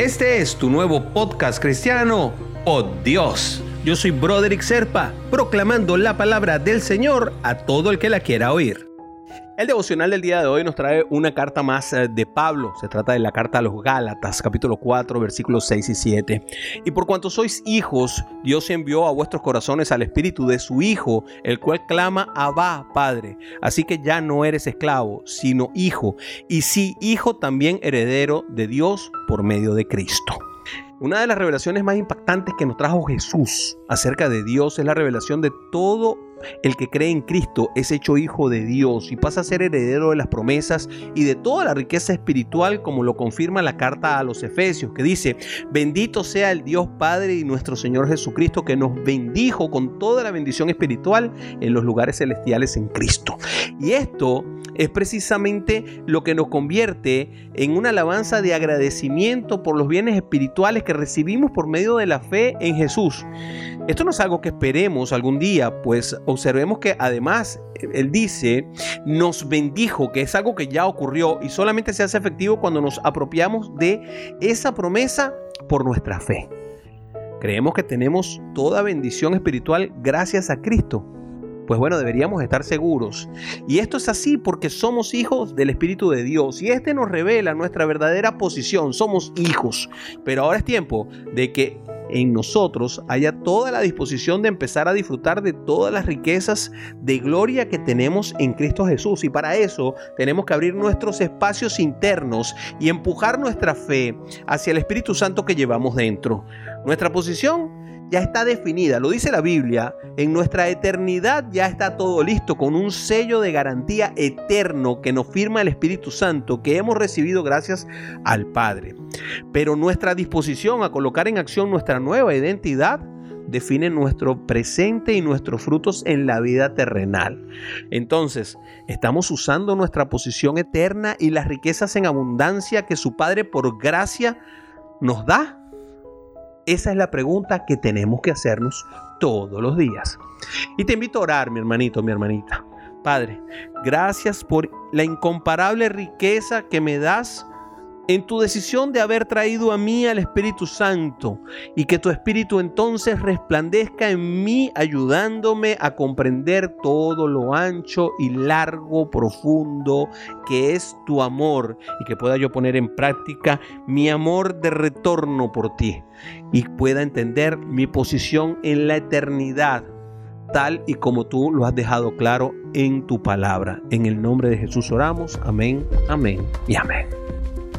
Este es tu nuevo podcast cristiano, Oh Dios. Yo soy Broderick Serpa, proclamando la palabra del Señor a todo el que la quiera oír. El devocional del día de hoy nos trae una carta más eh, de Pablo. Se trata de la carta a los Gálatas, capítulo 4, versículos 6 y 7. Y por cuanto sois hijos, Dios envió a vuestros corazones al espíritu de su Hijo, el cual clama Abba, Padre. Así que ya no eres esclavo, sino hijo. Y sí, hijo también heredero de Dios por medio de Cristo. Una de las revelaciones más impactantes que nos trajo Jesús acerca de Dios es la revelación de todo el que cree en Cristo es hecho hijo de Dios y pasa a ser heredero de las promesas y de toda la riqueza espiritual como lo confirma la carta a los Efesios que dice, bendito sea el Dios Padre y nuestro Señor Jesucristo que nos bendijo con toda la bendición espiritual en los lugares celestiales en Cristo. Y esto es precisamente lo que nos convierte en una alabanza de agradecimiento por los bienes espirituales que recibimos por medio de la fe en Jesús. Esto no es algo que esperemos algún día, pues observemos que además él dice, nos bendijo, que es algo que ya ocurrió y solamente se hace efectivo cuando nos apropiamos de esa promesa por nuestra fe. Creemos que tenemos toda bendición espiritual gracias a Cristo. Pues bueno, deberíamos estar seguros. Y esto es así porque somos hijos del Espíritu de Dios. Y este nos revela nuestra verdadera posición. Somos hijos. Pero ahora es tiempo de que en nosotros haya toda la disposición de empezar a disfrutar de todas las riquezas de gloria que tenemos en Cristo Jesús. Y para eso tenemos que abrir nuestros espacios internos y empujar nuestra fe hacia el Espíritu Santo que llevamos dentro. Nuestra posición ya está definida, lo dice la Biblia, en nuestra eternidad ya está todo listo con un sello de garantía eterno que nos firma el Espíritu Santo que hemos recibido gracias al Padre. Pero nuestra disposición a colocar en acción nuestra nueva identidad define nuestro presente y nuestros frutos en la vida terrenal. Entonces, ¿estamos usando nuestra posición eterna y las riquezas en abundancia que su Padre por gracia nos da? Esa es la pregunta que tenemos que hacernos todos los días. Y te invito a orar, mi hermanito, mi hermanita. Padre, gracias por la incomparable riqueza que me das en tu decisión de haber traído a mí al Espíritu Santo y que tu Espíritu entonces resplandezca en mí ayudándome a comprender todo lo ancho y largo, profundo que es tu amor y que pueda yo poner en práctica mi amor de retorno por ti y pueda entender mi posición en la eternidad tal y como tú lo has dejado claro en tu palabra. En el nombre de Jesús oramos. Amén, amén y amén.